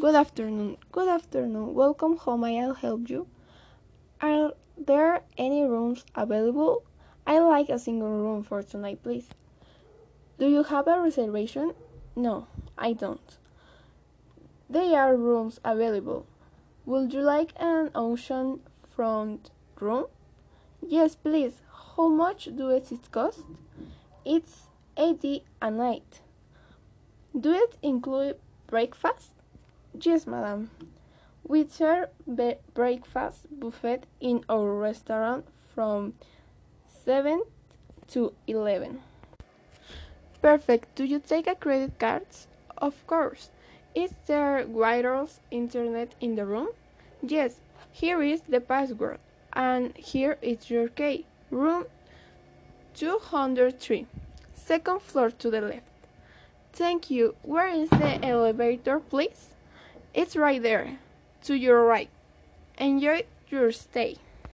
Good afternoon. Good afternoon. Welcome home. I'll help you. Are there any rooms available? I like a single room for tonight, please. Do you have a reservation? No, I don't. There are rooms available. Would you like an ocean front room? Yes, please. How much does it cost? It's 80 a night. Do it include breakfast? Yes, madam. We serve breakfast buffet in our restaurant from 7 to 11. Perfect. Do you take a credit card? Of course. Is there wireless internet in the room? Yes. Here is the password. And here is your key. Room 203. Second floor to the left. Thank you. Where is the elevator, please? It's right there, to your right. Enjoy your stay.